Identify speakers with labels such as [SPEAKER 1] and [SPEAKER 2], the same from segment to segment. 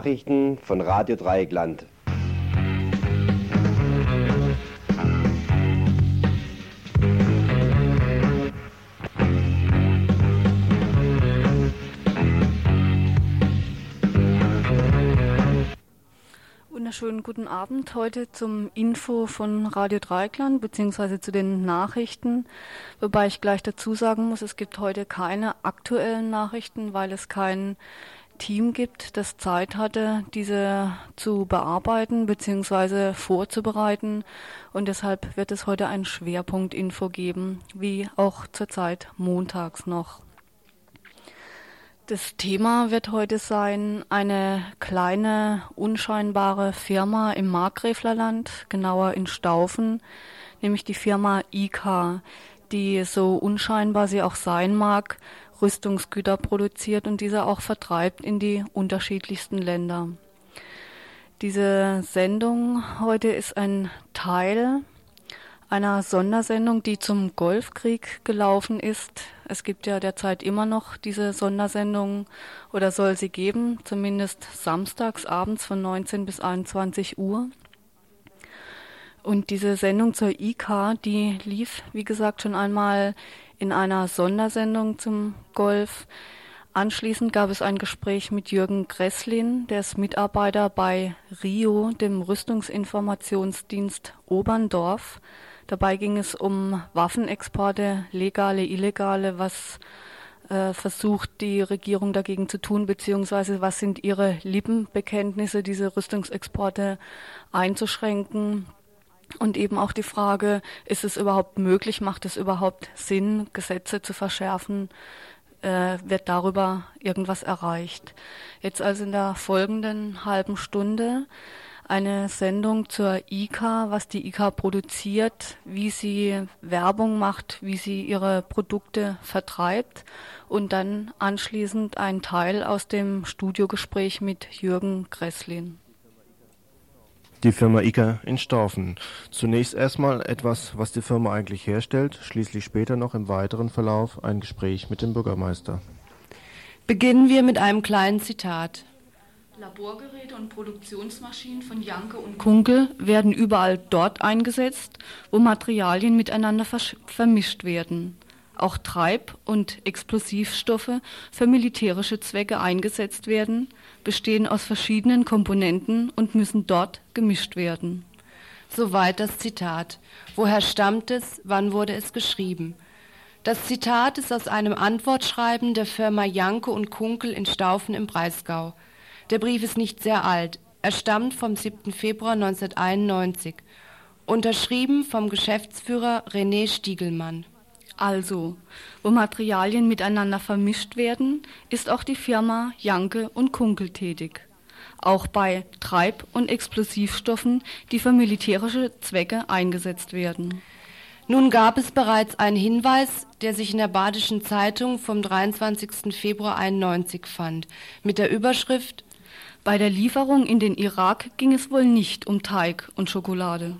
[SPEAKER 1] Nachrichten von Radio Dreieckland.
[SPEAKER 2] Wunderschönen guten Abend heute zum Info von Radio Dreikland beziehungsweise zu den Nachrichten, wobei ich gleich dazu sagen muss, es gibt heute keine aktuellen Nachrichten, weil es kein Team gibt, das Zeit hatte, diese zu bearbeiten bzw. vorzubereiten. Und deshalb wird es heute ein Schwerpunkt-Info geben, wie auch zurzeit montags noch. Das Thema wird heute sein, eine kleine, unscheinbare Firma im Markgräflerland, genauer in Staufen, nämlich die Firma IK, die so unscheinbar sie auch sein mag, Rüstungsgüter produziert und diese auch vertreibt in die unterschiedlichsten Länder. Diese Sendung heute ist ein Teil einer Sondersendung, die zum Golfkrieg gelaufen ist. Es gibt ja derzeit immer noch diese Sondersendung oder soll sie geben, zumindest samstags abends von 19 bis 21 Uhr. Und diese Sendung zur IK, die lief, wie gesagt, schon einmal in einer Sondersendung zum Golf. Anschließend gab es ein Gespräch mit Jürgen Gresslin, der ist Mitarbeiter bei RIO, dem Rüstungsinformationsdienst Oberndorf. Dabei ging es um Waffenexporte, legale, illegale, was äh, versucht die Regierung dagegen zu tun, beziehungsweise was sind ihre Lippenbekenntnisse, diese Rüstungsexporte einzuschränken. Und eben auch die Frage, ist es überhaupt möglich, macht es überhaupt Sinn, Gesetze zu verschärfen? Äh, wird darüber irgendwas erreicht? Jetzt also in der folgenden halben Stunde eine Sendung zur IKA, was die IKA produziert, wie sie Werbung macht, wie sie ihre Produkte vertreibt und dann anschließend ein Teil aus dem Studiogespräch mit Jürgen Gresslin
[SPEAKER 3] die Firma ICA in Staufen. Zunächst erstmal etwas, was die Firma eigentlich herstellt, schließlich später noch im weiteren Verlauf ein Gespräch mit dem Bürgermeister.
[SPEAKER 4] Beginnen wir mit einem kleinen Zitat.
[SPEAKER 2] Laborgeräte und Produktionsmaschinen von Janke und Kunkel werden überall dort eingesetzt, wo Materialien miteinander vermischt werden auch Treib- und Explosivstoffe für militärische Zwecke eingesetzt werden, bestehen aus verschiedenen Komponenten und müssen dort gemischt werden.
[SPEAKER 4] Soweit das Zitat. Woher stammt es? Wann wurde es geschrieben? Das Zitat ist aus einem Antwortschreiben der Firma Janke und Kunkel in Staufen im Breisgau. Der Brief ist nicht sehr alt. Er stammt vom 7. Februar 1991. Unterschrieben vom Geschäftsführer René Stiegelmann.
[SPEAKER 2] Also, wo Materialien miteinander vermischt werden, ist auch die Firma Janke und Kunkel tätig. Auch bei Treib- und Explosivstoffen, die für militärische Zwecke eingesetzt werden.
[SPEAKER 4] Nun gab es bereits einen Hinweis, der sich in der Badischen Zeitung vom 23. Februar 91 fand, mit der Überschrift
[SPEAKER 2] Bei der Lieferung in den Irak ging es wohl nicht um Teig und Schokolade.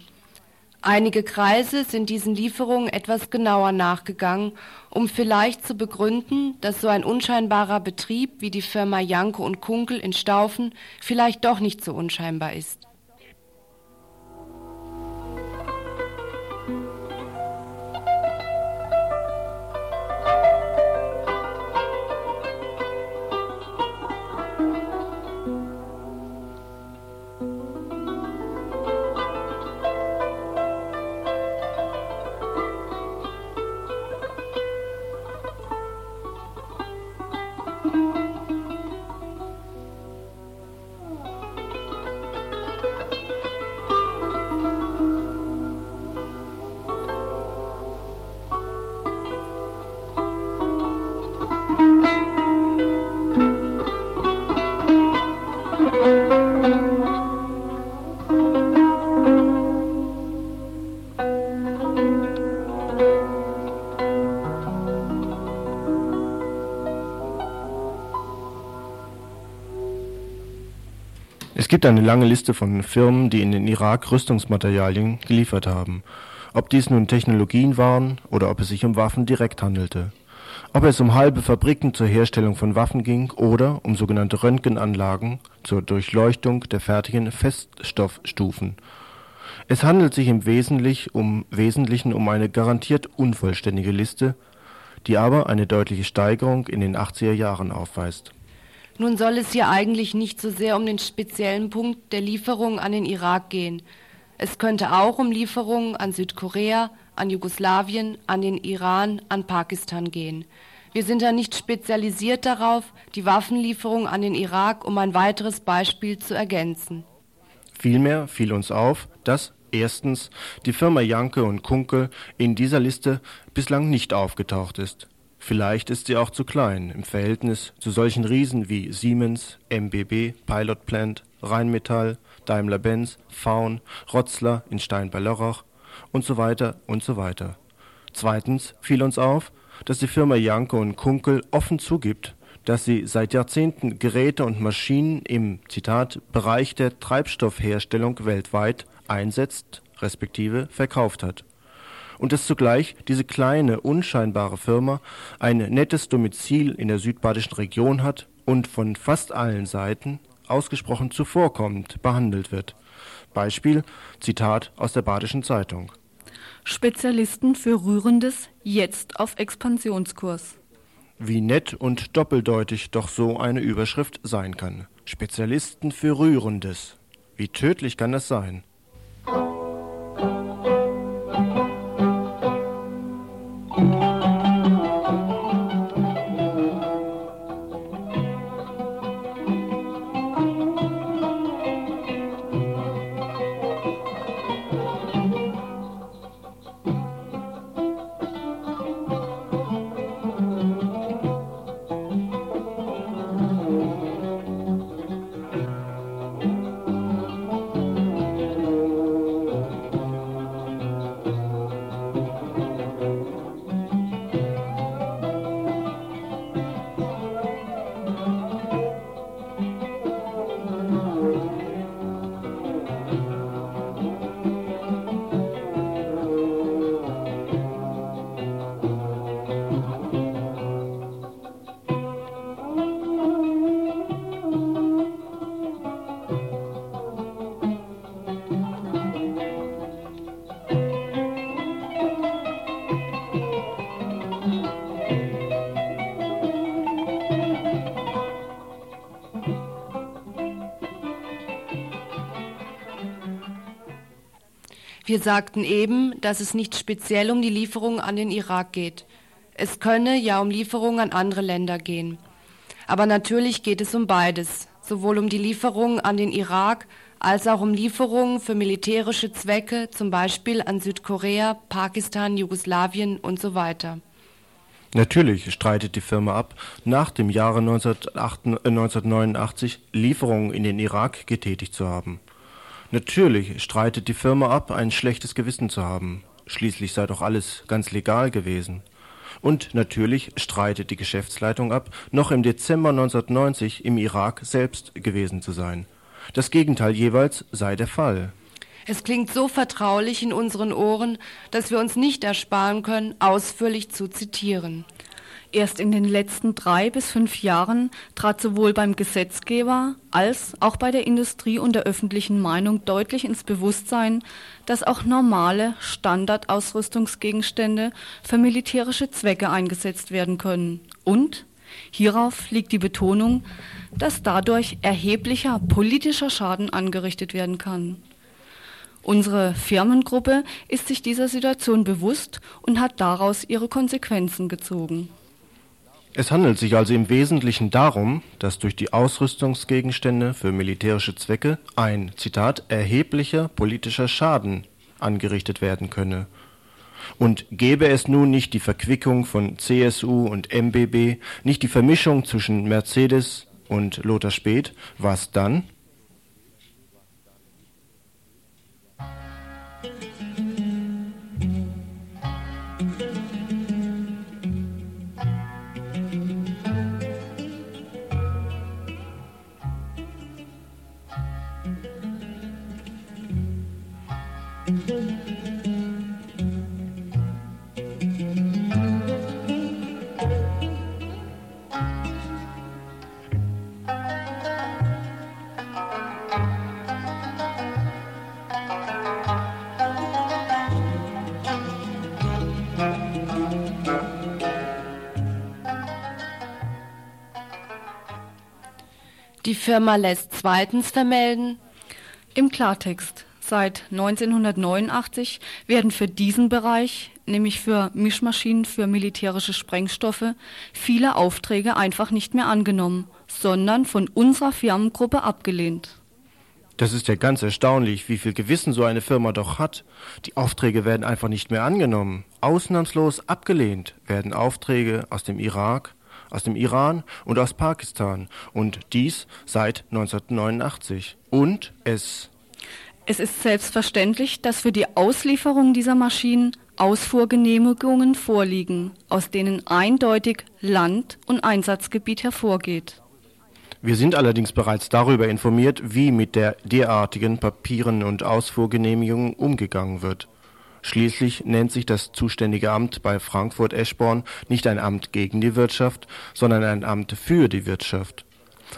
[SPEAKER 4] Einige Kreise sind diesen Lieferungen etwas genauer nachgegangen, um vielleicht zu begründen, dass so ein unscheinbarer Betrieb wie die Firma Janko und Kunkel in Staufen vielleicht doch nicht so unscheinbar ist
[SPEAKER 3] gibt eine lange Liste von Firmen, die in den Irak Rüstungsmaterialien geliefert haben, ob dies nun Technologien waren oder ob es sich um Waffen direkt handelte. Ob es um halbe Fabriken zur Herstellung von Waffen ging oder um sogenannte Röntgenanlagen zur Durchleuchtung der fertigen Feststoffstufen. Es handelt sich im Wesentlich um, Wesentlichen um eine garantiert unvollständige Liste, die aber eine deutliche Steigerung in den 80er Jahren aufweist.
[SPEAKER 4] Nun soll es hier eigentlich nicht so sehr um den speziellen Punkt der Lieferung an den Irak gehen. Es könnte auch um Lieferungen an Südkorea, an Jugoslawien, an den Iran, an Pakistan gehen. Wir sind da nicht spezialisiert darauf, die Waffenlieferung an den Irak um ein weiteres Beispiel zu ergänzen.
[SPEAKER 3] Vielmehr fiel uns auf, dass erstens die Firma Janke und Kunkel in dieser Liste bislang nicht aufgetaucht ist. Vielleicht ist sie auch zu klein im Verhältnis zu solchen Riesen wie Siemens, MBB, Pilot Plant, Rheinmetall, Daimler-Benz, Faun, Rotzler in Stein bei Lörrach und so weiter und so weiter. Zweitens fiel uns auf, dass die Firma Janke und Kunkel offen zugibt, dass sie seit Jahrzehnten Geräte und Maschinen im Zitat Bereich der Treibstoffherstellung weltweit einsetzt respektive verkauft hat und dass zugleich diese kleine unscheinbare Firma ein nettes Domizil in der südbadischen Region hat und von fast allen Seiten ausgesprochen zuvorkommend behandelt wird. Beispiel Zitat aus der Badischen Zeitung.
[SPEAKER 2] Spezialisten für Rührendes jetzt auf Expansionskurs.
[SPEAKER 3] Wie nett und doppeldeutig doch so eine Überschrift sein kann. Spezialisten für Rührendes. Wie tödlich kann das sein?
[SPEAKER 4] Sagten eben, dass es nicht speziell um die Lieferung an den Irak geht. Es könne ja um Lieferungen an andere Länder gehen. Aber natürlich geht es um beides, sowohl um die Lieferungen an den Irak als auch um Lieferungen für militärische Zwecke, zum Beispiel an Südkorea, Pakistan, Jugoslawien und so weiter.
[SPEAKER 3] Natürlich streitet die Firma ab, nach dem Jahre 1989 Lieferungen in den Irak getätigt zu haben. Natürlich streitet die Firma ab, ein schlechtes Gewissen zu haben. Schließlich sei doch alles ganz legal gewesen. Und natürlich streitet die Geschäftsleitung ab, noch im Dezember 1990 im Irak selbst gewesen zu sein. Das Gegenteil jeweils sei der Fall.
[SPEAKER 4] Es klingt so vertraulich in unseren Ohren, dass wir uns nicht ersparen können, ausführlich zu zitieren.
[SPEAKER 2] Erst in den letzten drei bis fünf Jahren trat sowohl beim Gesetzgeber als auch bei der Industrie und der öffentlichen Meinung deutlich ins Bewusstsein, dass auch normale Standardausrüstungsgegenstände für militärische Zwecke eingesetzt werden können. Und hierauf liegt die Betonung, dass dadurch erheblicher politischer Schaden angerichtet werden kann. Unsere Firmengruppe ist sich dieser Situation bewusst und hat daraus ihre Konsequenzen gezogen.
[SPEAKER 3] Es handelt sich also im Wesentlichen darum, dass durch die Ausrüstungsgegenstände für militärische Zwecke ein Zitat erheblicher politischer Schaden angerichtet werden könne. Und gäbe es nun nicht die Verquickung von CSU und MBB, nicht die Vermischung zwischen Mercedes und Lothar Späth, was dann?
[SPEAKER 4] Die Firma lässt zweitens vermelden.
[SPEAKER 2] Im Klartext. Seit 1989 werden für diesen Bereich, nämlich für Mischmaschinen für militärische Sprengstoffe, viele Aufträge einfach nicht mehr angenommen, sondern von unserer Firmengruppe abgelehnt.
[SPEAKER 3] Das ist ja ganz erstaunlich, wie viel Gewissen so eine Firma doch hat. Die Aufträge werden einfach nicht mehr angenommen. Ausnahmslos abgelehnt werden Aufträge aus dem Irak, aus dem Iran und aus Pakistan. Und dies seit 1989. Und es
[SPEAKER 2] es ist selbstverständlich, dass für die Auslieferung dieser Maschinen Ausfuhrgenehmigungen vorliegen, aus denen eindeutig Land- und Einsatzgebiet hervorgeht.
[SPEAKER 3] Wir sind allerdings bereits darüber informiert, wie mit der derartigen Papieren und Ausfuhrgenehmigungen umgegangen wird. Schließlich nennt sich das zuständige Amt bei Frankfurt-Eschborn nicht ein Amt gegen die Wirtschaft, sondern ein Amt für die Wirtschaft.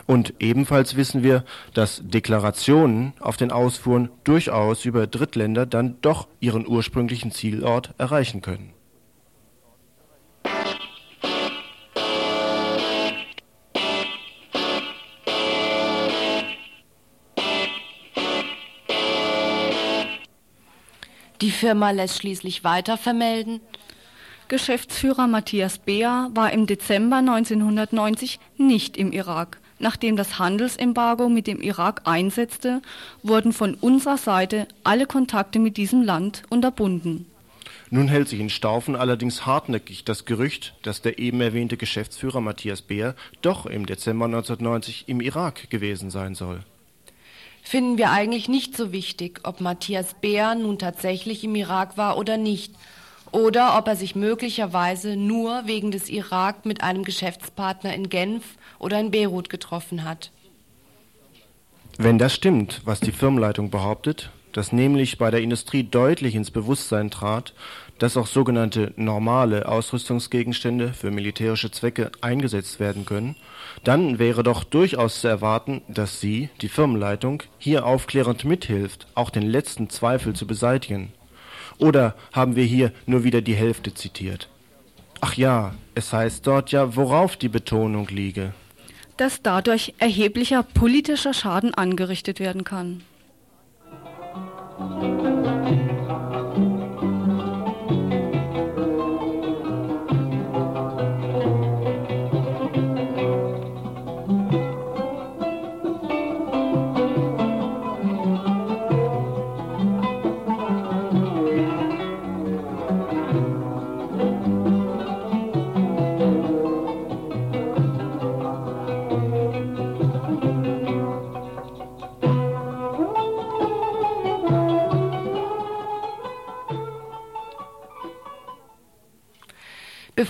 [SPEAKER 3] Und ebenfalls wissen wir, dass Deklarationen auf den Ausfuhren durchaus über Drittländer dann doch ihren ursprünglichen Zielort erreichen können.
[SPEAKER 4] Die Firma lässt schließlich weiter vermelden.
[SPEAKER 2] Geschäftsführer Matthias Beer war im Dezember 1990 nicht im Irak. Nachdem das Handelsembargo mit dem Irak einsetzte, wurden von unserer Seite alle Kontakte mit diesem Land unterbunden.
[SPEAKER 3] Nun hält sich in Staufen allerdings hartnäckig das Gerücht, dass der eben erwähnte Geschäftsführer Matthias Beer doch im Dezember 1990 im Irak gewesen sein soll.
[SPEAKER 4] Finden wir eigentlich nicht so wichtig, ob Matthias Beer nun tatsächlich im Irak war oder nicht, oder ob er sich möglicherweise nur wegen des Irak mit einem Geschäftspartner in Genf oder in Beirut getroffen hat.
[SPEAKER 3] Wenn das stimmt, was die Firmenleitung behauptet, dass nämlich bei der Industrie deutlich ins Bewusstsein trat, dass auch sogenannte normale Ausrüstungsgegenstände für militärische Zwecke eingesetzt werden können, dann wäre doch durchaus zu erwarten, dass sie, die Firmenleitung, hier aufklärend mithilft, auch den letzten Zweifel zu beseitigen. Oder haben wir hier nur wieder die Hälfte zitiert? Ach ja, es heißt dort ja, worauf die Betonung liege
[SPEAKER 2] dass dadurch erheblicher politischer Schaden angerichtet werden kann.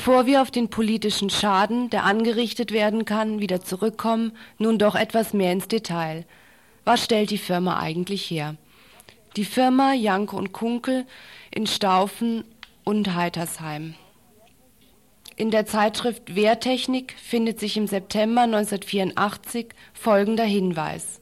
[SPEAKER 4] Bevor wir auf den politischen Schaden, der angerichtet werden kann, wieder zurückkommen, nun doch etwas mehr ins Detail. Was stellt die Firma eigentlich her? Die Firma Janke und Kunkel in Staufen und Heitersheim. In der Zeitschrift Wehrtechnik findet sich im September 1984 folgender Hinweis.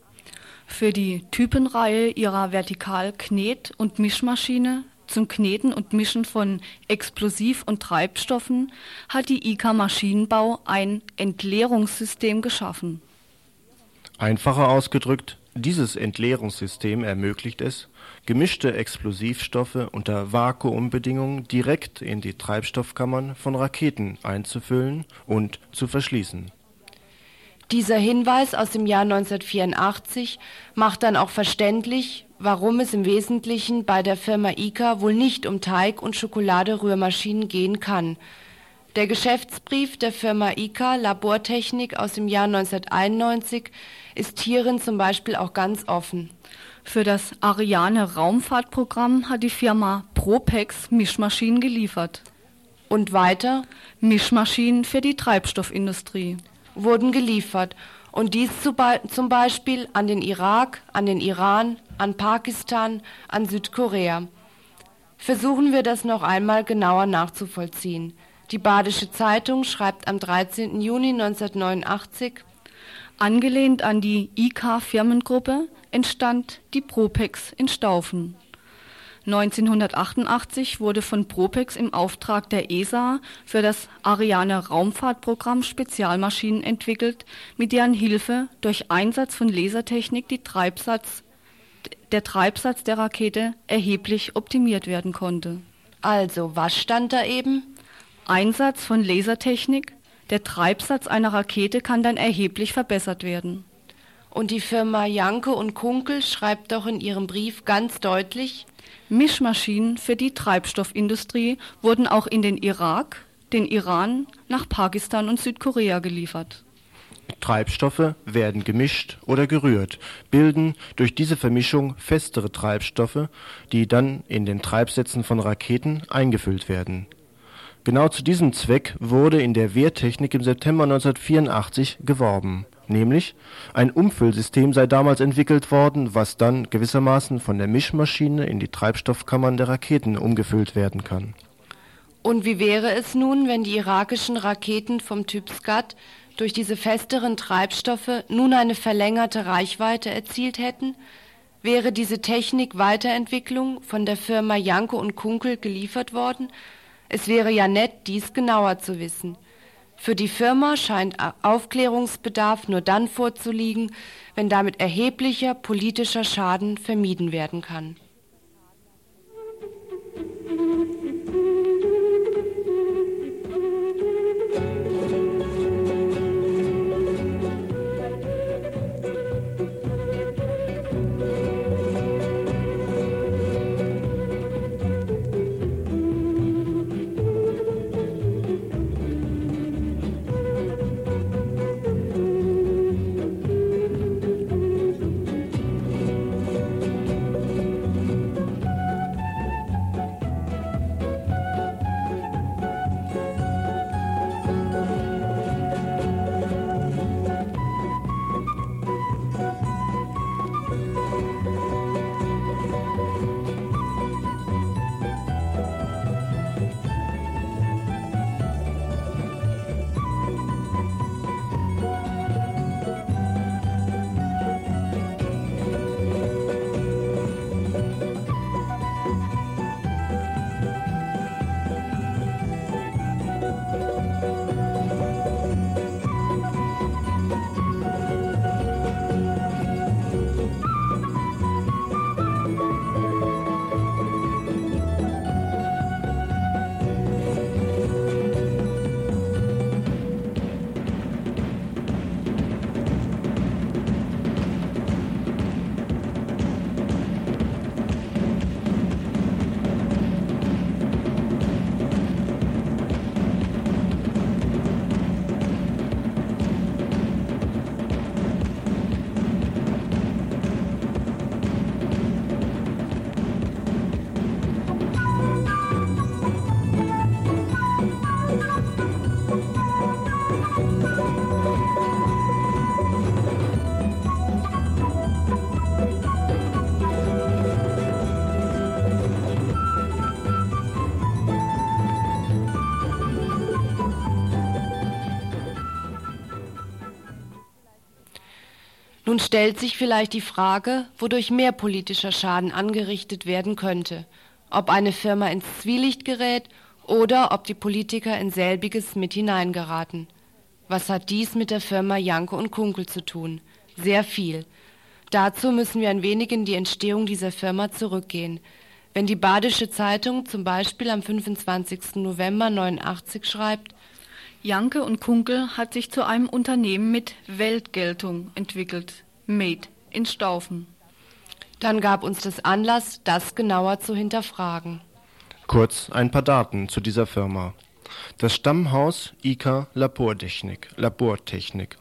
[SPEAKER 2] Für die Typenreihe ihrer Vertikal-Knet- und Mischmaschine zum Kneten und Mischen von Explosiv- und Treibstoffen hat die IK Maschinenbau ein Entleerungssystem geschaffen.
[SPEAKER 3] Einfacher ausgedrückt, dieses Entleerungssystem ermöglicht es, gemischte Explosivstoffe unter Vakuumbedingungen direkt in die Treibstoffkammern von Raketen einzufüllen und zu verschließen.
[SPEAKER 4] Dieser Hinweis aus dem Jahr 1984 macht dann auch verständlich, warum es im Wesentlichen bei der Firma ICA wohl nicht um Teig- und Schokoladerührmaschinen gehen kann. Der Geschäftsbrief der Firma ICA Labortechnik aus dem Jahr 1991 ist hierin zum Beispiel auch ganz offen.
[SPEAKER 2] Für das Ariane Raumfahrtprogramm hat die Firma Propex Mischmaschinen geliefert.
[SPEAKER 4] Und weiter?
[SPEAKER 2] Mischmaschinen für die Treibstoffindustrie.
[SPEAKER 4] Wurden geliefert und dies zum Beispiel an den Irak, an den Iran, an Pakistan, an Südkorea. Versuchen wir das noch einmal genauer nachzuvollziehen. Die Badische Zeitung schreibt am 13. Juni 1989,
[SPEAKER 2] Angelehnt an die IK-Firmengruppe entstand die Propex in Staufen. 1988 wurde von Propex im Auftrag der ESA für das Ariane Raumfahrtprogramm Spezialmaschinen entwickelt, mit deren Hilfe durch Einsatz von Lasertechnik Treibsatz, der Treibsatz der Rakete erheblich optimiert werden konnte.
[SPEAKER 4] Also, was stand da eben?
[SPEAKER 2] Einsatz von Lasertechnik, der Treibsatz einer Rakete kann dann erheblich verbessert werden.
[SPEAKER 4] Und die Firma Janke und Kunkel schreibt doch in ihrem Brief ganz deutlich,
[SPEAKER 2] Mischmaschinen für die Treibstoffindustrie wurden auch in den Irak, den Iran, nach Pakistan und Südkorea geliefert.
[SPEAKER 3] Treibstoffe werden gemischt oder gerührt, bilden durch diese Vermischung festere Treibstoffe, die dann in den Treibsätzen von Raketen eingefüllt werden. Genau zu diesem Zweck wurde in der Wehrtechnik im September 1984 geworben nämlich ein Umfüllsystem sei damals entwickelt worden, was dann gewissermaßen von der Mischmaschine in die Treibstoffkammern der Raketen umgefüllt werden kann.
[SPEAKER 4] Und wie wäre es nun, wenn die irakischen Raketen vom Typ Scud durch diese festeren Treibstoffe nun eine verlängerte Reichweite erzielt hätten? Wäre diese Technik Weiterentwicklung von der Firma Janko und Kunkel geliefert worden? Es wäre ja nett, dies genauer zu wissen. Für die Firma scheint Aufklärungsbedarf nur dann vorzuliegen, wenn damit erheblicher politischer Schaden vermieden werden kann. Nun stellt sich vielleicht die Frage, wodurch mehr politischer Schaden angerichtet werden könnte, ob eine Firma ins Zwielicht gerät oder ob die Politiker in selbiges mit hineingeraten. Was hat dies mit der Firma Janke und Kunkel zu tun? Sehr viel. Dazu müssen wir ein wenig in die Entstehung dieser Firma zurückgehen. Wenn die Badische Zeitung zum Beispiel am 25. November 89 schreibt,
[SPEAKER 2] Janke und Kunkel hat sich zu einem Unternehmen mit Weltgeltung entwickelt. Made in Staufen.
[SPEAKER 4] Dann gab uns das Anlass, das genauer zu hinterfragen.
[SPEAKER 3] Kurz ein paar Daten zu dieser Firma. Das Stammhaus IKA Labortechnik, Labortechnik.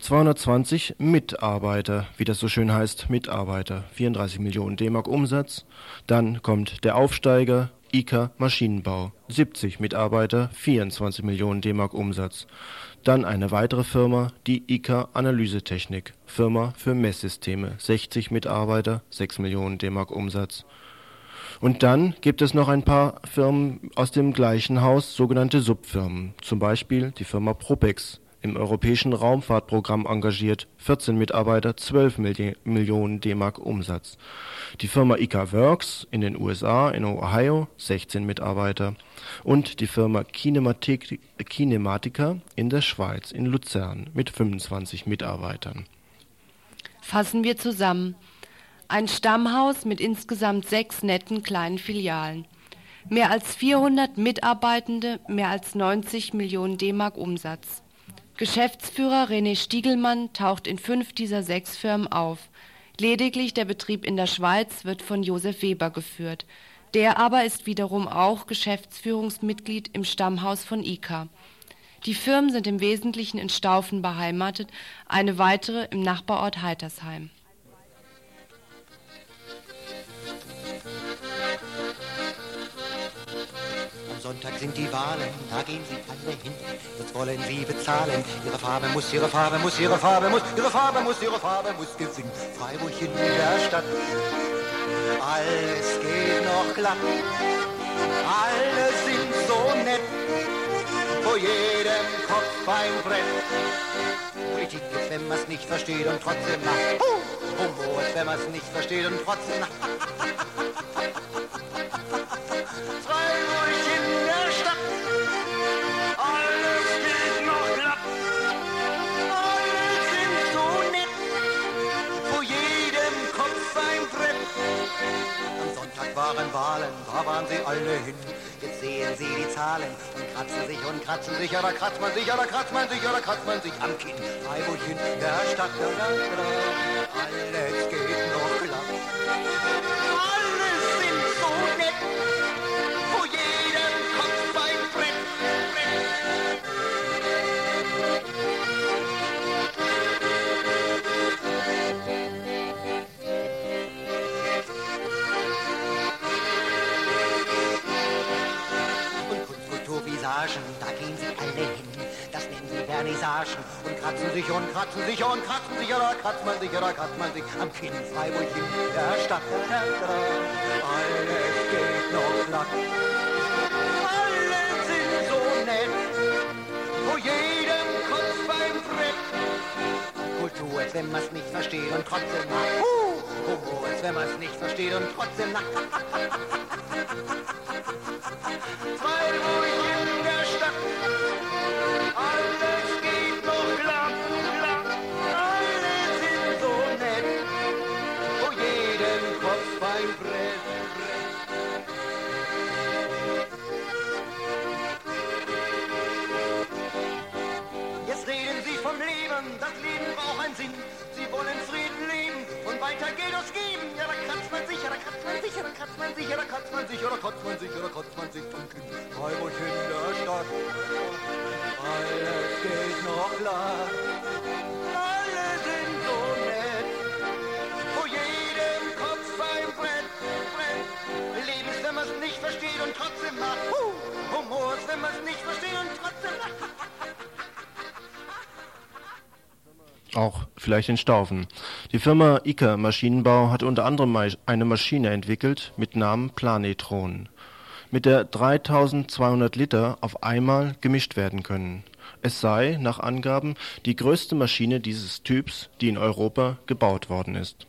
[SPEAKER 3] 220 Mitarbeiter, wie das so schön heißt, Mitarbeiter, 34 Millionen D-Mark Umsatz. Dann kommt der Aufsteiger IKA Maschinenbau, 70 Mitarbeiter, 24 Millionen D-Mark Umsatz. Dann eine weitere Firma, die IKA Analysetechnik, Firma für Messsysteme, 60 Mitarbeiter, 6 Millionen D-Mark Umsatz. Und dann gibt es noch ein paar Firmen aus dem gleichen Haus, sogenannte Subfirmen, zum Beispiel die Firma Propex, im europäischen Raumfahrtprogramm engagiert, 14 Mitarbeiter, 12 Millionen D-Mark Umsatz. Die Firma ICA Works in den USA, in Ohio, 16 Mitarbeiter. Und die Firma Kinematic, Kinematica in der Schweiz, in Luzern, mit 25 Mitarbeitern.
[SPEAKER 4] Fassen wir zusammen. Ein Stammhaus mit insgesamt sechs netten kleinen Filialen. Mehr als 400 Mitarbeitende, mehr als 90 Millionen D-Mark Umsatz. Geschäftsführer René Stiegelmann taucht in fünf dieser sechs Firmen auf. Lediglich der Betrieb in der Schweiz wird von Josef Weber geführt. Der aber ist wiederum auch Geschäftsführungsmitglied im Stammhaus von ICA. Die Firmen sind im Wesentlichen in Staufen beheimatet, eine weitere im Nachbarort Heitersheim.
[SPEAKER 5] Sonntag sind die Wahlen, da gehen sie alle hin. Jetzt wollen sie bezahlen. Ihre Farbe muss, ihre Farbe muss, ihre Farbe muss, ihre Farbe muss, ihre Farbe muss gesingen. Freiburg in der Stadt. Alles geht noch glatt. Alle sind so nett. Vor jedem Kopf ein Brett. Politik ist, wenn man's nicht versteht und trotzdem macht. Humor ist, wenn man's nicht versteht und trotzdem macht. Wahlen, da waren sie alle hin. Jetzt sehen sie die Zahlen und kratzen sich und kratzen sich, ja da kratzt man sich, ja da kratzt man sich, ja da kratzt man sich am Kinn. Freiburg der Stadt, da, da, da, alles geht noch glatt. Alles sind so nett, Vernissagen und kratzen sich und kratzen sich und kratzen sich, oder kratzt man sich, oder kratzt man sich am Kinn. Freiburg in der Stadt, alles geht noch glatt. Alle sind so nett, vor jedem Kopf beim Brett. Kultur, als wenn man's nicht versteht und trotzdem macht. Uh, Humor, als wenn man's nicht versteht und trotzdem lacht. Freiburg in der Stadt. Alles
[SPEAKER 3] vielleicht in Staufen. Die Firma ICA Maschinenbau hat unter anderem eine Maschine entwickelt mit Namen Planetron, mit der 3200 Liter auf einmal gemischt werden können. Es sei, nach Angaben, die größte Maschine dieses Typs, die in Europa gebaut worden ist.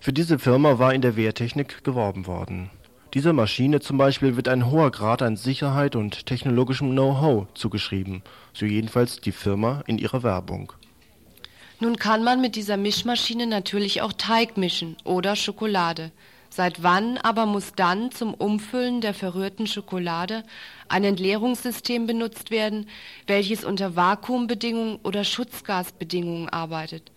[SPEAKER 3] Für diese Firma war in der Wehrtechnik geworben worden. Dieser Maschine zum Beispiel wird ein hoher Grad an Sicherheit und technologischem Know-how zugeschrieben, so jedenfalls die Firma in ihrer Werbung.
[SPEAKER 4] Nun kann man mit dieser Mischmaschine natürlich auch Teig mischen oder Schokolade. Seit wann aber muss dann zum Umfüllen der verrührten Schokolade ein Entleerungssystem benutzt werden, welches unter Vakuumbedingungen oder Schutzgasbedingungen arbeitet?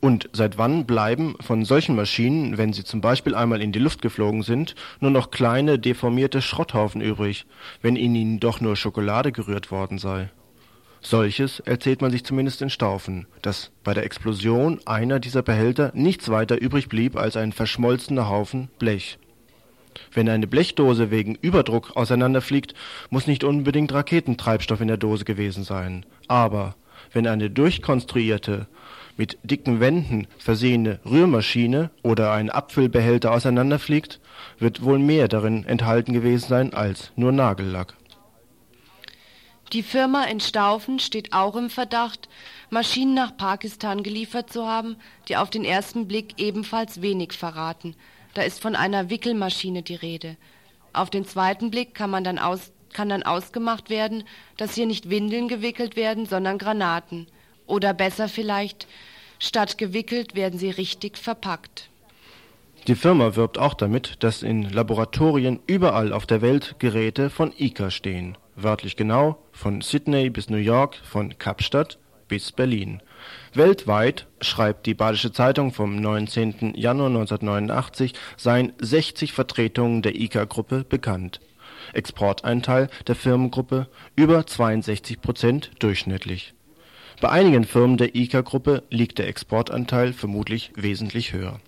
[SPEAKER 3] Und seit wann bleiben von solchen Maschinen, wenn sie zum Beispiel einmal in die Luft geflogen sind, nur noch kleine deformierte Schrotthaufen übrig, wenn in ihnen doch nur Schokolade gerührt worden sei? Solches erzählt man sich zumindest in Staufen, dass bei der Explosion einer dieser Behälter nichts weiter übrig blieb als ein verschmolzener Haufen Blech. Wenn eine Blechdose wegen Überdruck auseinanderfliegt, muss nicht unbedingt Raketentreibstoff in der Dose gewesen sein. Aber wenn eine durchkonstruierte, mit dicken Wänden versehene Rührmaschine oder ein Abfüllbehälter auseinanderfliegt, wird wohl mehr darin enthalten gewesen sein als nur Nagellack.
[SPEAKER 4] Die Firma in Staufen steht auch im Verdacht, Maschinen nach Pakistan geliefert zu haben, die auf den ersten Blick ebenfalls wenig verraten. Da ist von einer Wickelmaschine die Rede. Auf den zweiten Blick kann man dann aus, kann dann ausgemacht werden, dass hier nicht Windeln gewickelt werden, sondern Granaten. Oder besser vielleicht, statt gewickelt werden sie richtig verpackt.
[SPEAKER 3] Die Firma wirbt auch damit, dass in Laboratorien überall auf der Welt Geräte von ICA stehen. Wörtlich genau von Sydney bis New York, von Kapstadt bis Berlin. Weltweit, schreibt die Badische Zeitung vom 19. Januar 1989, seien 60 Vertretungen der ICA-Gruppe bekannt. Exporteinteil der Firmengruppe über 62 Prozent durchschnittlich. Bei einigen Firmen der ICA-Gruppe liegt der Exportanteil vermutlich wesentlich höher.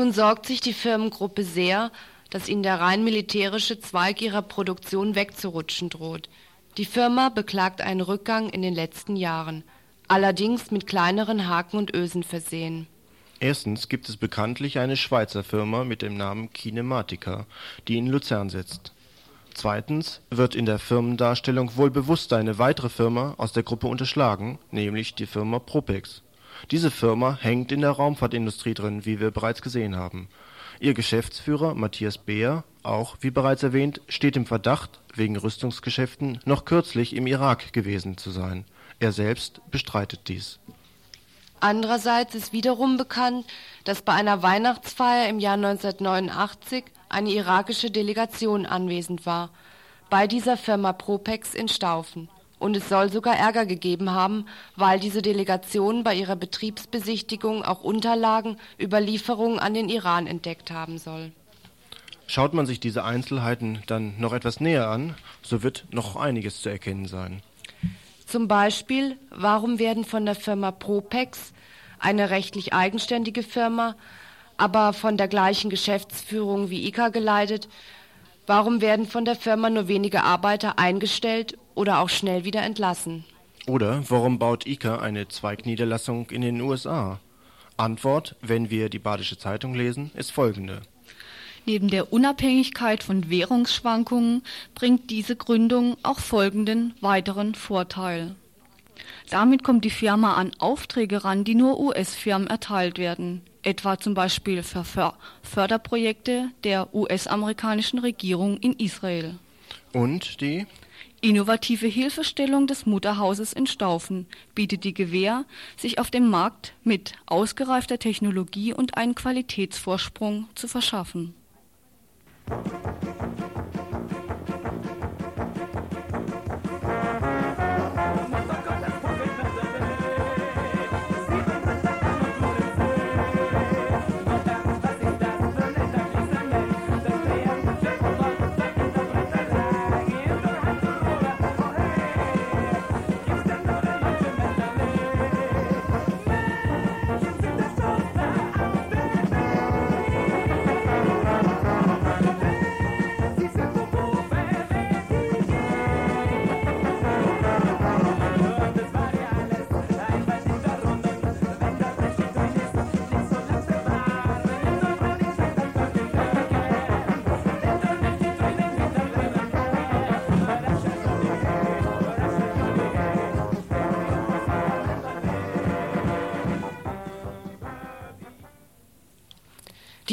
[SPEAKER 4] Nun sorgt sich die Firmengruppe sehr, dass ihnen der rein militärische Zweig ihrer Produktion wegzurutschen droht. Die Firma beklagt einen Rückgang in den letzten Jahren, allerdings mit kleineren Haken und Ösen versehen.
[SPEAKER 3] Erstens gibt es bekanntlich eine Schweizer Firma mit dem Namen Kinematica, die in Luzern sitzt. Zweitens wird in der Firmendarstellung wohl bewusst eine weitere Firma aus der Gruppe unterschlagen, nämlich die Firma Propex. Diese Firma hängt in der Raumfahrtindustrie drin, wie wir bereits gesehen haben. Ihr Geschäftsführer Matthias Beer, auch wie bereits erwähnt, steht im Verdacht, wegen Rüstungsgeschäften noch kürzlich im Irak gewesen zu sein. Er selbst bestreitet dies.
[SPEAKER 4] Andererseits ist wiederum bekannt, dass bei einer Weihnachtsfeier im Jahr 1989 eine irakische Delegation anwesend war, bei dieser Firma Propex in Staufen und es soll sogar Ärger gegeben haben, weil diese Delegation bei ihrer Betriebsbesichtigung auch Unterlagen über Lieferungen an den Iran entdeckt haben soll.
[SPEAKER 3] Schaut man sich diese Einzelheiten dann noch etwas näher an, so wird noch einiges zu erkennen sein.
[SPEAKER 4] Zum Beispiel, warum werden von der Firma Propex, eine rechtlich eigenständige Firma, aber von der gleichen Geschäftsführung wie ICA geleitet, warum werden von der Firma nur wenige Arbeiter eingestellt oder auch schnell wieder entlassen.
[SPEAKER 3] Oder warum baut ICA eine Zweigniederlassung in den USA? Antwort, wenn wir die Badische Zeitung lesen, ist folgende.
[SPEAKER 2] Neben der Unabhängigkeit von Währungsschwankungen bringt diese Gründung auch folgenden weiteren Vorteil. Damit kommt die Firma an Aufträge ran, die nur US-Firmen erteilt werden, etwa zum Beispiel für Förderprojekte der US-amerikanischen Regierung in Israel.
[SPEAKER 3] Und die
[SPEAKER 2] Innovative Hilfestellung des Mutterhauses in Staufen bietet die Gewähr, sich auf dem Markt mit ausgereifter Technologie und einem Qualitätsvorsprung zu verschaffen.
[SPEAKER 4] Die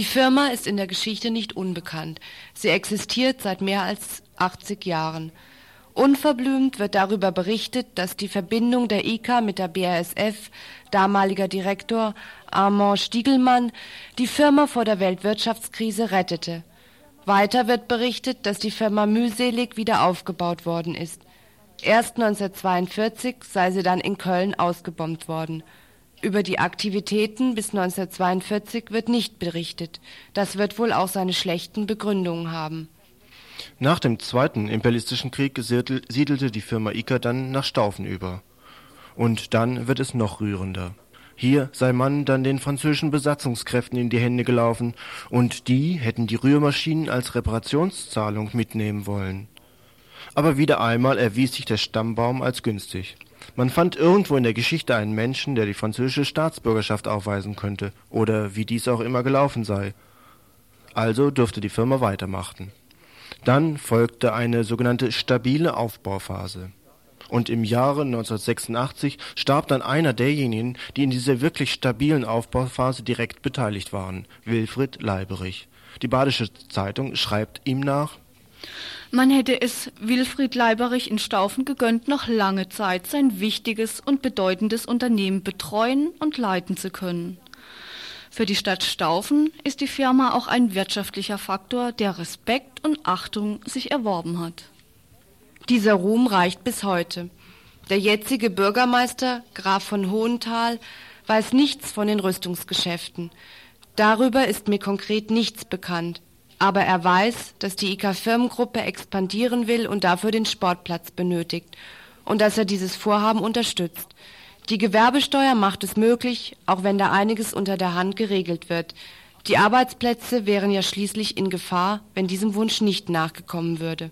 [SPEAKER 4] Firma ist in der Geschichte nicht unbekannt. Sie existiert seit mehr als 80 Jahren. Unverblümt wird darüber berichtet, dass die Verbindung der ICA mit der BASF, damaliger Direktor Armand Stiegelmann, die Firma vor der Weltwirtschaftskrise rettete. Weiter wird berichtet, dass die Firma mühselig wieder aufgebaut worden ist. Erst 1942 sei sie dann in Köln ausgebombt worden. Über die Aktivitäten bis 1942 wird nicht berichtet. Das wird wohl auch seine schlechten Begründungen haben.
[SPEAKER 3] Nach dem Zweiten Imperialistischen Krieg siedelte die Firma Iker dann nach Staufen über. Und dann wird es noch rührender. Hier sei man dann den französischen Besatzungskräften in die Hände gelaufen, und die hätten die Rührmaschinen als Reparationszahlung mitnehmen wollen. Aber wieder einmal erwies sich der Stammbaum als günstig. Man fand irgendwo in der Geschichte einen Menschen, der die französische Staatsbürgerschaft aufweisen könnte, oder wie dies auch immer gelaufen sei. Also durfte die Firma weitermachen. Dann folgte eine sogenannte stabile Aufbauphase. Und im Jahre 1986 starb dann einer derjenigen, die in dieser wirklich stabilen Aufbauphase direkt beteiligt waren, Wilfried Leiberich. Die Badische Zeitung schreibt ihm nach
[SPEAKER 2] man hätte es Wilfried Leiberich in Staufen gegönnt, noch lange Zeit sein wichtiges und bedeutendes Unternehmen betreuen und leiten zu können. Für die Stadt Staufen ist die Firma auch ein wirtschaftlicher Faktor, der Respekt und Achtung sich erworben hat.
[SPEAKER 4] Dieser Ruhm reicht bis heute. Der jetzige Bürgermeister, Graf von Hohenthal, weiß nichts von den Rüstungsgeschäften. Darüber ist mir konkret nichts bekannt. Aber er weiß, dass die IK-Firmengruppe expandieren will und dafür den Sportplatz benötigt und dass er dieses Vorhaben unterstützt. Die Gewerbesteuer macht es möglich, auch wenn da einiges unter der Hand geregelt wird. Die Arbeitsplätze wären ja schließlich in Gefahr, wenn diesem Wunsch nicht nachgekommen würde.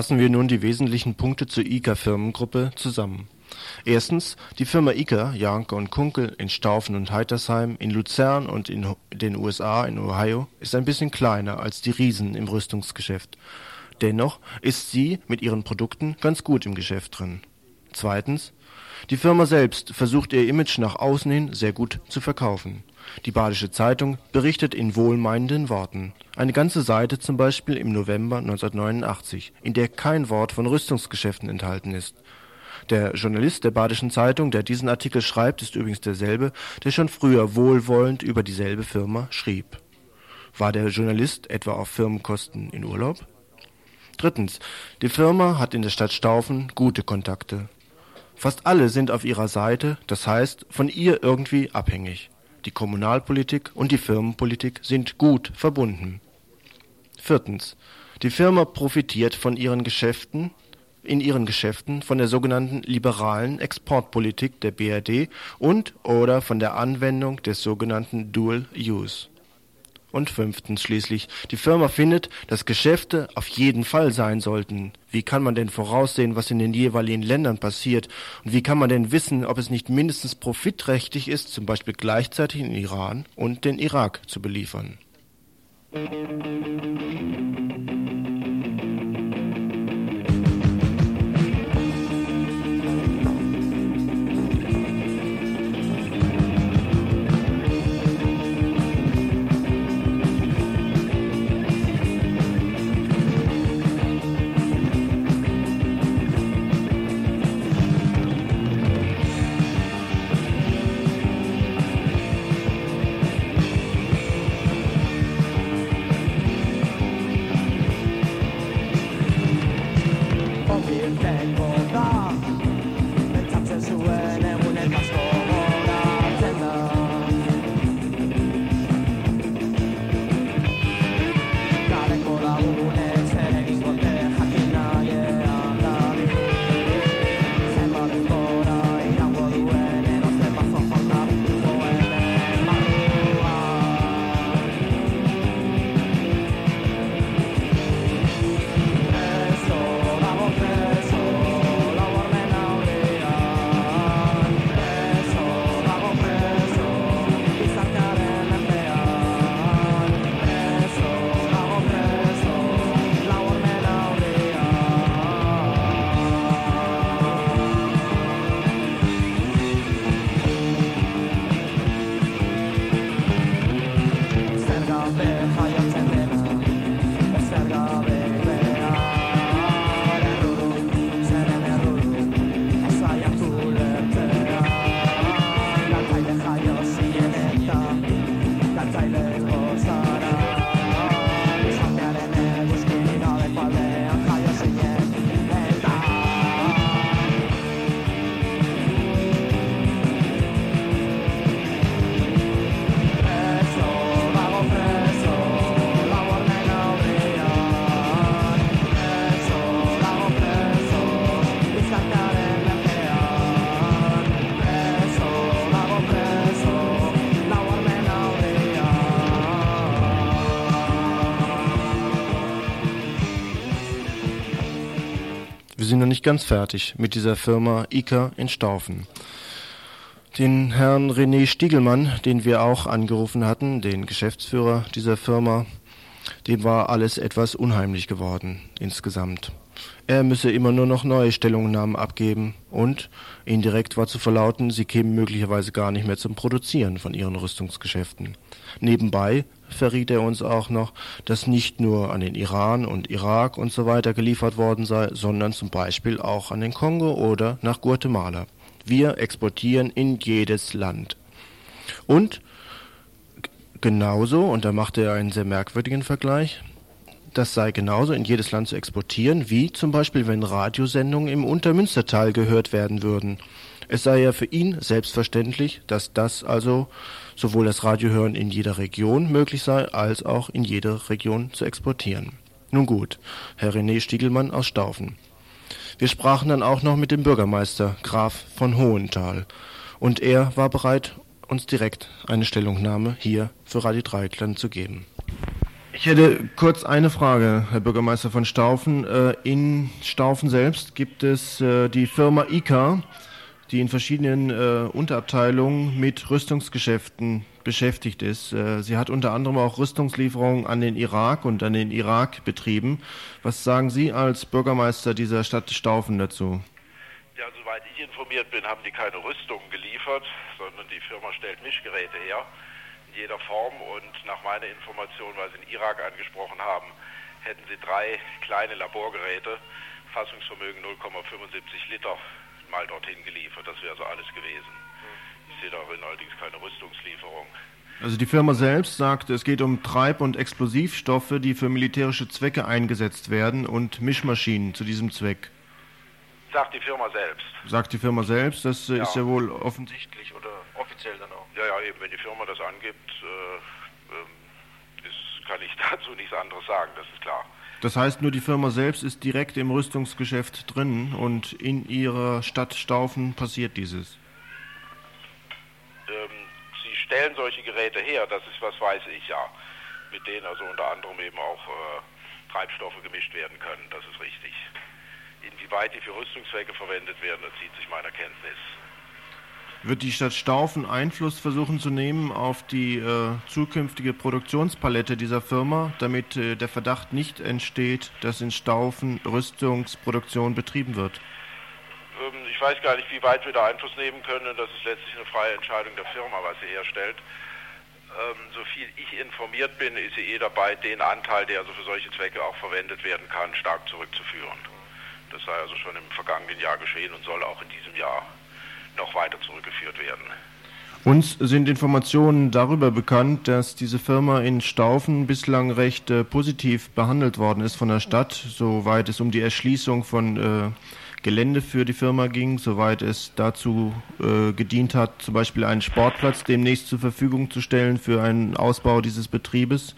[SPEAKER 3] Fassen wir nun die wesentlichen Punkte zur ICA-Firmengruppe zusammen. Erstens, die Firma ICA, Janke und Kunkel in Staufen und Heitersheim, in Luzern und in den USA, in Ohio, ist ein bisschen kleiner als die Riesen im Rüstungsgeschäft. Dennoch ist sie mit ihren Produkten ganz gut im Geschäft drin. Zweitens, die Firma selbst versucht ihr Image nach außen hin sehr gut zu verkaufen. Die Badische Zeitung berichtet in wohlmeinenden Worten. Eine ganze Seite zum Beispiel im November 1989, in der kein Wort von Rüstungsgeschäften enthalten ist. Der Journalist der Badischen Zeitung, der diesen Artikel schreibt, ist übrigens derselbe, der schon früher wohlwollend über dieselbe Firma schrieb. War der Journalist etwa auf Firmenkosten in Urlaub? Drittens. Die Firma hat in der Stadt Staufen gute Kontakte. Fast alle sind auf ihrer Seite, das heißt von ihr irgendwie abhängig. Die Kommunalpolitik und die Firmenpolitik sind gut verbunden. Viertens. Die Firma profitiert von ihren Geschäften in ihren Geschäften von der sogenannten liberalen Exportpolitik der BRD und oder von der Anwendung des sogenannten Dual Use. Und fünftens schließlich, die Firma findet, dass Geschäfte auf jeden Fall sein sollten. Wie kann man denn voraussehen, was in den jeweiligen Ländern passiert? Und wie kann man denn wissen, ob es nicht mindestens profitträchtig ist, zum Beispiel gleichzeitig den Iran und den Irak zu beliefern? nicht ganz fertig mit dieser Firma ICA in Staufen. Den Herrn René Stiegelmann, den wir auch angerufen hatten, den Geschäftsführer dieser Firma, dem war alles etwas unheimlich geworden insgesamt. Er müsse immer nur noch neue Stellungnahmen abgeben und indirekt war zu verlauten, sie kämen möglicherweise gar nicht mehr zum Produzieren von ihren Rüstungsgeschäften. Nebenbei verriet er uns auch noch, dass nicht nur an den Iran und Irak und so weiter geliefert worden sei, sondern zum Beispiel auch an den Kongo oder nach Guatemala. Wir exportieren in jedes Land. Und genauso, und da machte er einen sehr merkwürdigen Vergleich, das sei genauso in jedes Land zu exportieren, wie zum Beispiel, wenn Radiosendungen im Untermünstertal gehört werden würden. Es sei ja für ihn selbstverständlich, dass das also sowohl das Radiohören in jeder Region möglich sei, als auch in jede Region zu exportieren. Nun gut, Herr René Stiegelmann aus Staufen. Wir sprachen dann auch noch mit dem Bürgermeister Graf von Hohenthal, und er war bereit, uns direkt eine Stellungnahme hier für Radio Dreieckland zu geben. Ich hätte kurz eine Frage, Herr Bürgermeister von Staufen. Äh, in Staufen selbst gibt es äh, die Firma ICA, die in verschiedenen äh, Unterabteilungen mit Rüstungsgeschäften beschäftigt ist. Sie hat unter anderem auch Rüstungslieferungen an den Irak und an den Irak betrieben. Was sagen Sie als Bürgermeister dieser Stadt Staufen dazu?
[SPEAKER 6] Ja, soweit ich informiert bin, haben die keine Rüstung geliefert, sondern die Firma stellt Mischgeräte her in jeder Form und nach meiner Information, weil Sie den Irak angesprochen haben, hätten Sie drei kleine Laborgeräte, Fassungsvermögen 0,75 Liter, mal dorthin geliefert. Das wäre so alles gewesen. Ich sehe darin allerdings keine Rüstungslieferung.
[SPEAKER 3] Also die Firma selbst sagt, es geht um Treib- und Explosivstoffe, die für militärische Zwecke eingesetzt werden und Mischmaschinen zu diesem Zweck.
[SPEAKER 6] Sagt die Firma selbst.
[SPEAKER 3] Sagt die Firma selbst, das ja. ist ja wohl offensichtlich oder offiziell dann auch.
[SPEAKER 6] Ja, ja, eben, wenn die Firma das angibt, äh, äh, ist, kann ich dazu nichts anderes sagen, das ist klar.
[SPEAKER 3] Das heißt, nur die Firma selbst ist direkt im Rüstungsgeschäft drin und in ihrer Stadt Staufen passiert dieses.
[SPEAKER 6] Ähm, sie stellen solche Geräte her, das ist, was weiß ich ja, mit denen also unter anderem eben auch äh, Treibstoffe gemischt werden können, das ist richtig. Inwieweit die für Rüstungszwecke verwendet werden, das zieht sich meiner Kenntnis.
[SPEAKER 3] Wird die Stadt Staufen Einfluss versuchen zu nehmen auf die äh, zukünftige Produktionspalette dieser Firma, damit äh, der Verdacht nicht entsteht, dass in Staufen Rüstungsproduktion betrieben wird?
[SPEAKER 6] Ähm, ich weiß gar nicht, wie weit wir da Einfluss nehmen können. Das ist letztlich eine freie Entscheidung der Firma, was sie herstellt. Ähm, so ich informiert bin, ist sie eh dabei, den Anteil, der also für solche Zwecke auch verwendet werden kann, stark zurückzuführen. Das sei also schon im vergangenen Jahr geschehen und soll auch in diesem Jahr noch weiter zurückgeführt werden.
[SPEAKER 3] Uns sind Informationen darüber bekannt, dass diese Firma in Staufen bislang recht äh, positiv behandelt worden ist von der Stadt, soweit es um die Erschließung von äh, Gelände für die Firma ging, soweit es dazu äh, gedient hat, zum Beispiel einen Sportplatz demnächst zur Verfügung zu stellen für einen Ausbau dieses Betriebes.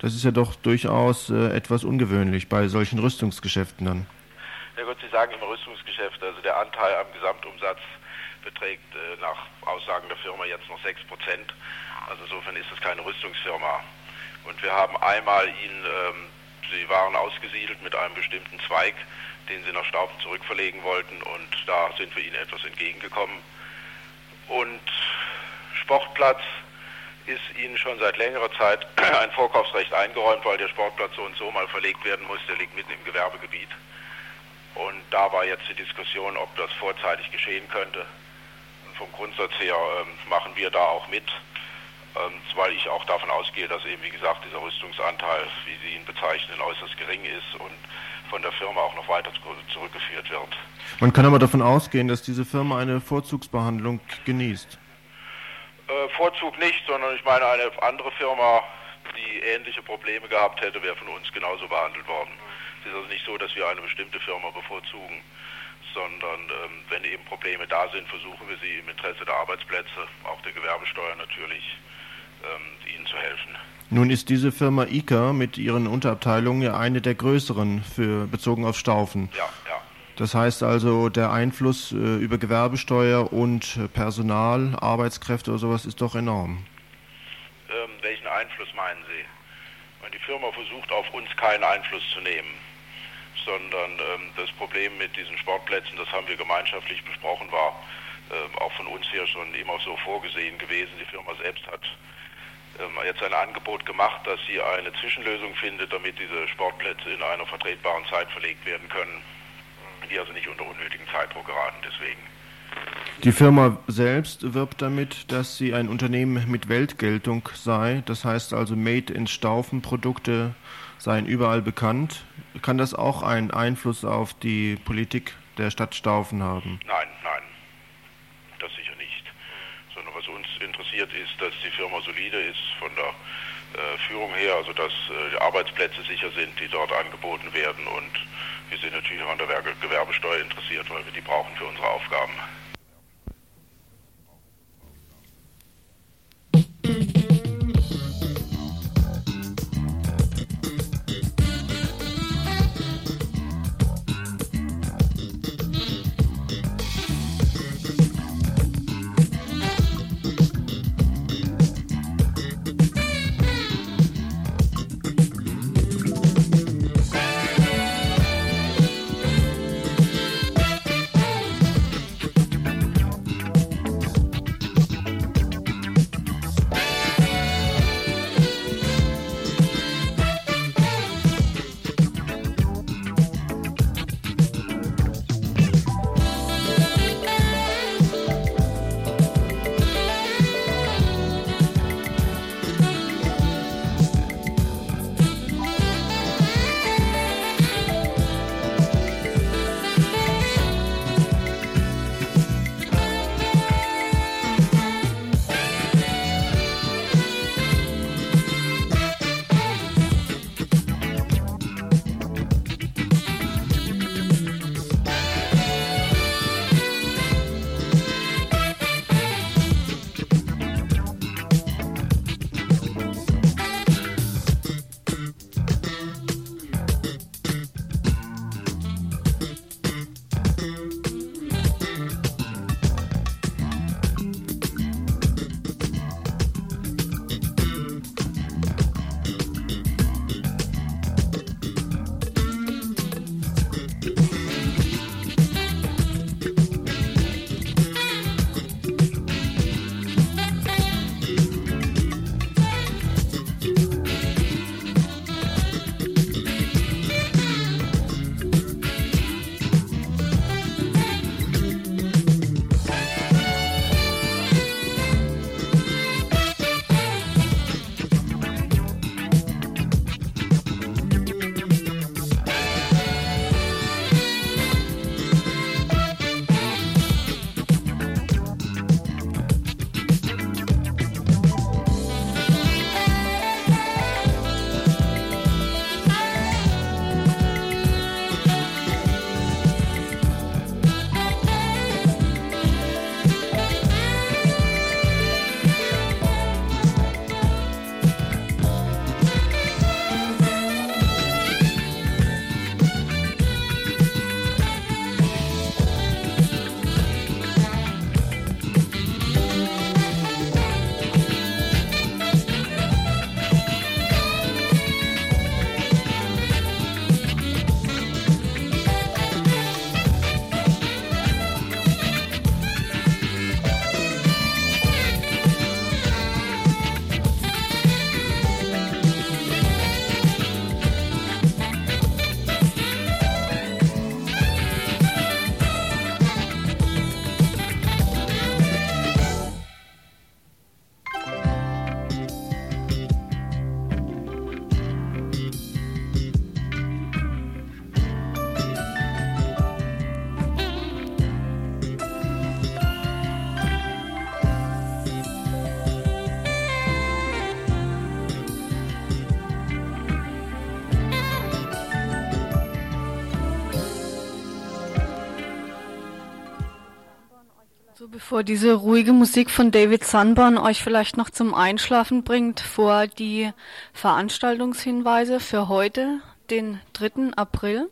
[SPEAKER 3] Das ist ja doch durchaus äh, etwas ungewöhnlich bei solchen Rüstungsgeschäften dann.
[SPEAKER 6] Ja gut, Sie sagen im Rüstungsgeschäft, also der Anteil am Gesamtumsatz beträgt äh, nach Aussagen der Firma jetzt noch 6 Prozent. Also insofern ist es keine Rüstungsfirma. Und wir haben einmal ihn, ähm, sie waren ausgesiedelt mit einem bestimmten Zweig, den sie nach Staufen zurückverlegen wollten und da sind wir ihnen etwas entgegengekommen. Und Sportplatz ist ihnen schon seit längerer Zeit ein Vorkaufsrecht eingeräumt, weil der Sportplatz so und so mal verlegt werden muss. Der liegt mitten im Gewerbegebiet. Und da war jetzt die Diskussion, ob das vorzeitig geschehen könnte. Vom Grundsatz her ähm, machen wir da auch mit, ähm, weil ich auch davon ausgehe, dass eben, wie gesagt, dieser Rüstungsanteil, wie Sie ihn bezeichnen, äußerst gering ist und von der Firma auch noch weiter zurückgeführt wird.
[SPEAKER 3] Man kann aber davon ausgehen, dass diese Firma eine Vorzugsbehandlung genießt.
[SPEAKER 6] Äh, Vorzug nicht, sondern ich meine, eine andere Firma, die ähnliche Probleme gehabt hätte, wäre von uns genauso behandelt worden. Es ist also nicht so, dass wir eine bestimmte Firma bevorzugen, sondern ähm, wenn eben Probleme da sind, versuchen wir sie im Interesse der Arbeitsplätze, auch der Gewerbesteuer natürlich, ähm, ihnen zu helfen.
[SPEAKER 3] Nun ist diese Firma ICA mit ihren Unterabteilungen ja eine der größeren für bezogen auf Staufen.
[SPEAKER 6] Ja, ja.
[SPEAKER 3] Das heißt also, der Einfluss äh, über Gewerbesteuer und Personal, Arbeitskräfte oder sowas ist doch enorm.
[SPEAKER 6] Ähm, welchen Einfluss meinen Sie? Die Firma versucht auf uns keinen Einfluss zu nehmen sondern ähm, das Problem mit diesen Sportplätzen, das haben wir gemeinschaftlich besprochen, war äh, auch von uns her schon immer so vorgesehen gewesen. Die Firma selbst hat ähm, jetzt ein Angebot gemacht, dass sie eine Zwischenlösung findet, damit diese Sportplätze in einer vertretbaren Zeit verlegt werden können, die also nicht unter unnötigen Zeitdruck geraten. Deswegen.
[SPEAKER 3] Die Firma selbst wirbt damit, dass sie ein Unternehmen mit Weltgeltung sei. Das heißt also, Made in Staufen Produkte seien überall bekannt. Kann das auch einen Einfluss auf die Politik der Stadt Staufen haben?
[SPEAKER 6] Nein, nein, das sicher nicht. Sondern was uns interessiert ist, dass die Firma solide ist von der äh, Führung her, also dass äh, die Arbeitsplätze sicher sind, die dort angeboten werden und wir sind natürlich auch an der Gewerbesteuer interessiert, weil wir die brauchen für unsere Aufgaben.
[SPEAKER 2] Bevor diese ruhige Musik von David Sunburn euch vielleicht noch zum Einschlafen bringt, vor die Veranstaltungshinweise für heute, den 3. April.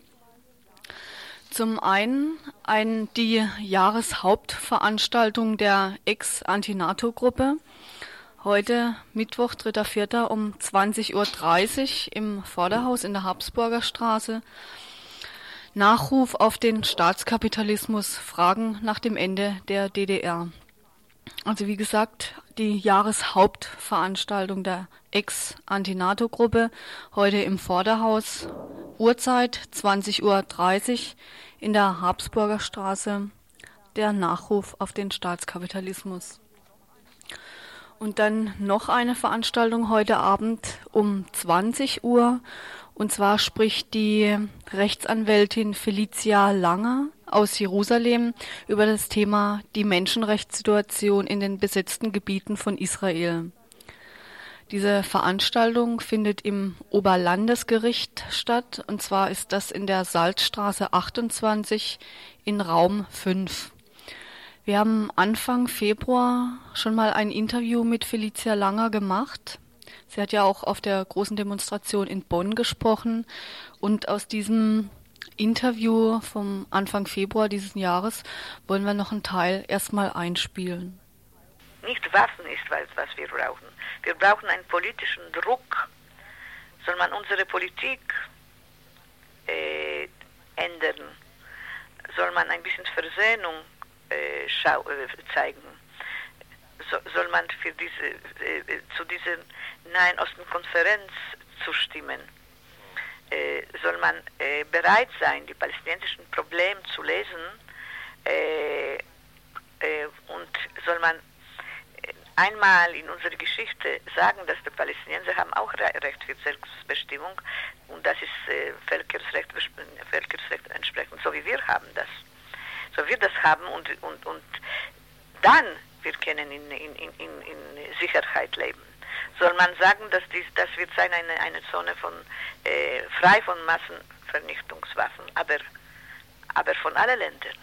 [SPEAKER 2] Zum einen ein, die Jahreshauptveranstaltung der Ex-Antinato-Gruppe. Heute Mittwoch, 3.4. um 20.30 Uhr im Vorderhaus in der Habsburger Straße. Nachruf auf den Staatskapitalismus, Fragen nach dem Ende der DDR. Also wie gesagt, die Jahreshauptveranstaltung der Ex-Antinato-Gruppe heute im Vorderhaus, Uhrzeit 20.30 Uhr in der Habsburger Straße, der Nachruf auf den Staatskapitalismus. Und dann noch eine Veranstaltung heute Abend um 20 Uhr und zwar spricht die Rechtsanwältin Felicia Langer aus Jerusalem über das Thema die Menschenrechtssituation in den besetzten Gebieten von Israel. Diese Veranstaltung findet im Oberlandesgericht statt und zwar ist das in der Salzstraße 28 in Raum 5. Wir haben Anfang Februar schon mal ein Interview mit Felicia Langer gemacht Sie hat ja auch auf der großen Demonstration in Bonn gesprochen und aus diesem Interview vom Anfang Februar dieses Jahres wollen wir noch einen Teil erstmal einspielen.
[SPEAKER 7] Nicht Waffen ist, was wir brauchen. Wir brauchen einen politischen Druck. Soll man unsere Politik äh, ändern? Soll man ein bisschen Versöhnung äh, äh, zeigen? So, soll man für diese, äh, zu dieser Nahen Osten-Konferenz zustimmen. Äh, soll man äh, bereit sein, die palästinensischen Probleme zu lesen äh, äh und soll man äh, einmal in unserer Geschichte sagen, dass die Palästinenser haben auch Recht für Selbstbestimmung und das ist äh, Völkerrecht, Völkerrecht entsprechend, so wie wir haben das. So wir das haben und, und, und dann wir können in, in, in, in Sicherheit leben soll man sagen, dass dies, das wird sein eine, eine Zone von äh, frei von Massenvernichtungswaffen, aber, aber von allen Ländern.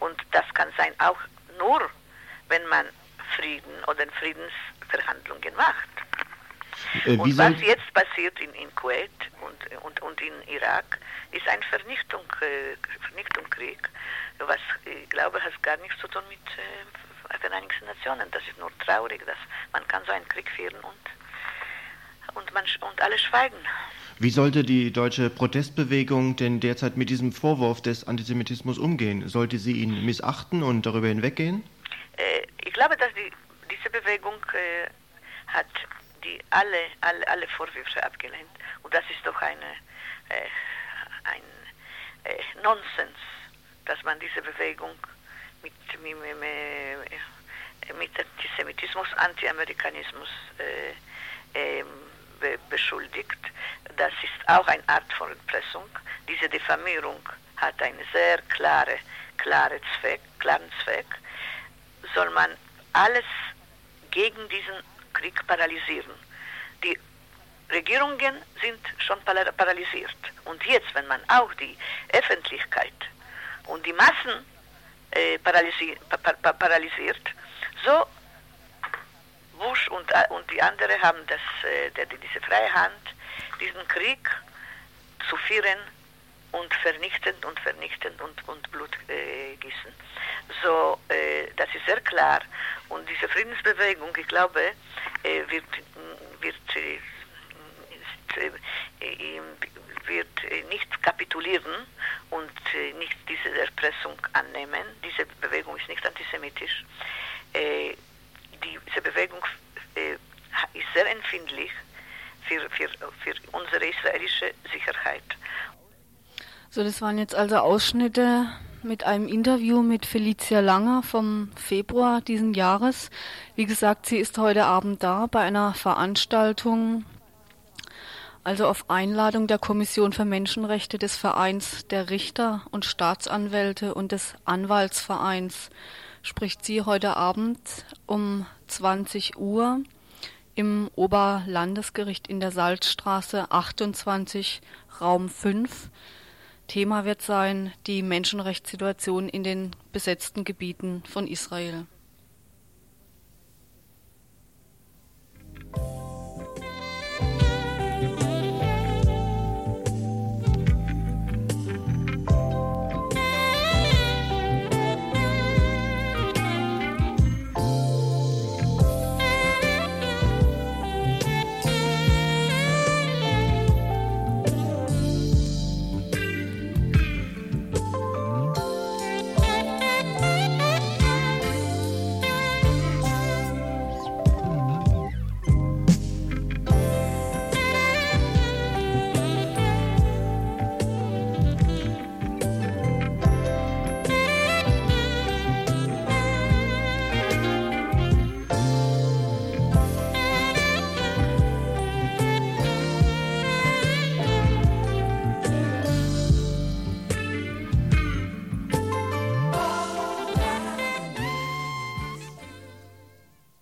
[SPEAKER 7] Und das kann sein auch nur, wenn man Frieden oder Friedensverhandlungen macht. Äh, und was jetzt passiert in, in Kuwait und, und, und in Irak, ist ein Vernichtung, äh, Vernichtungskrieg, was ich glaube, hat gar nichts zu tun mit äh, Vereinigten Nationen. Das ist nur traurig, dass man kann so einen Krieg führen und, und, man, und alle schweigen.
[SPEAKER 3] Wie sollte die deutsche Protestbewegung denn derzeit mit diesem Vorwurf des Antisemitismus umgehen? Sollte sie ihn missachten und darüber hinweggehen?
[SPEAKER 7] Äh, ich glaube, dass die, diese Bewegung äh, hat die alle, alle, alle Vorwürfe abgelehnt. Und das ist doch eine, äh, ein äh, Nonsens, dass man diese Bewegung mit, mit, mit Antisemitismus, Anti-Amerikanismus äh, äh, be beschuldigt. Das ist auch eine Art von Erpressung. Diese Diffamierung hat einen sehr klare, klare Zweck, klaren Zweck. Soll man alles gegen diesen Krieg paralysieren. Die Regierungen sind schon paralysiert. Und jetzt, wenn man auch die Öffentlichkeit und die Massen äh, paralysi pa paralysiert. So, Bush und, äh, und die anderen haben das, äh, diese freie Hand, diesen Krieg zu führen und vernichtend und vernichtend und, und Blut äh, gießen. So, äh, das ist sehr klar. Und diese Friedensbewegung, ich glaube, äh, wird, wird äh, äh, wird äh, nicht kapitulieren und äh, nicht diese Erpressung annehmen. Diese Bewegung ist nicht antisemitisch. diese Bewegung ist sehr empfindlich für, für, für unsere israelische Sicherheit.
[SPEAKER 2] So, das waren jetzt also Ausschnitte mit einem Interview mit Felicia Langer vom Februar diesen Jahres. Wie gesagt, sie ist heute Abend da bei einer Veranstaltung also auf Einladung der Kommission für Menschenrechte des Vereins der Richter und Staatsanwälte und des Anwaltsvereins spricht sie heute Abend um 20 Uhr im Oberlandesgericht in der Salzstraße 28 Raum 5. Thema wird sein die Menschenrechtssituation in den besetzten Gebieten von Israel.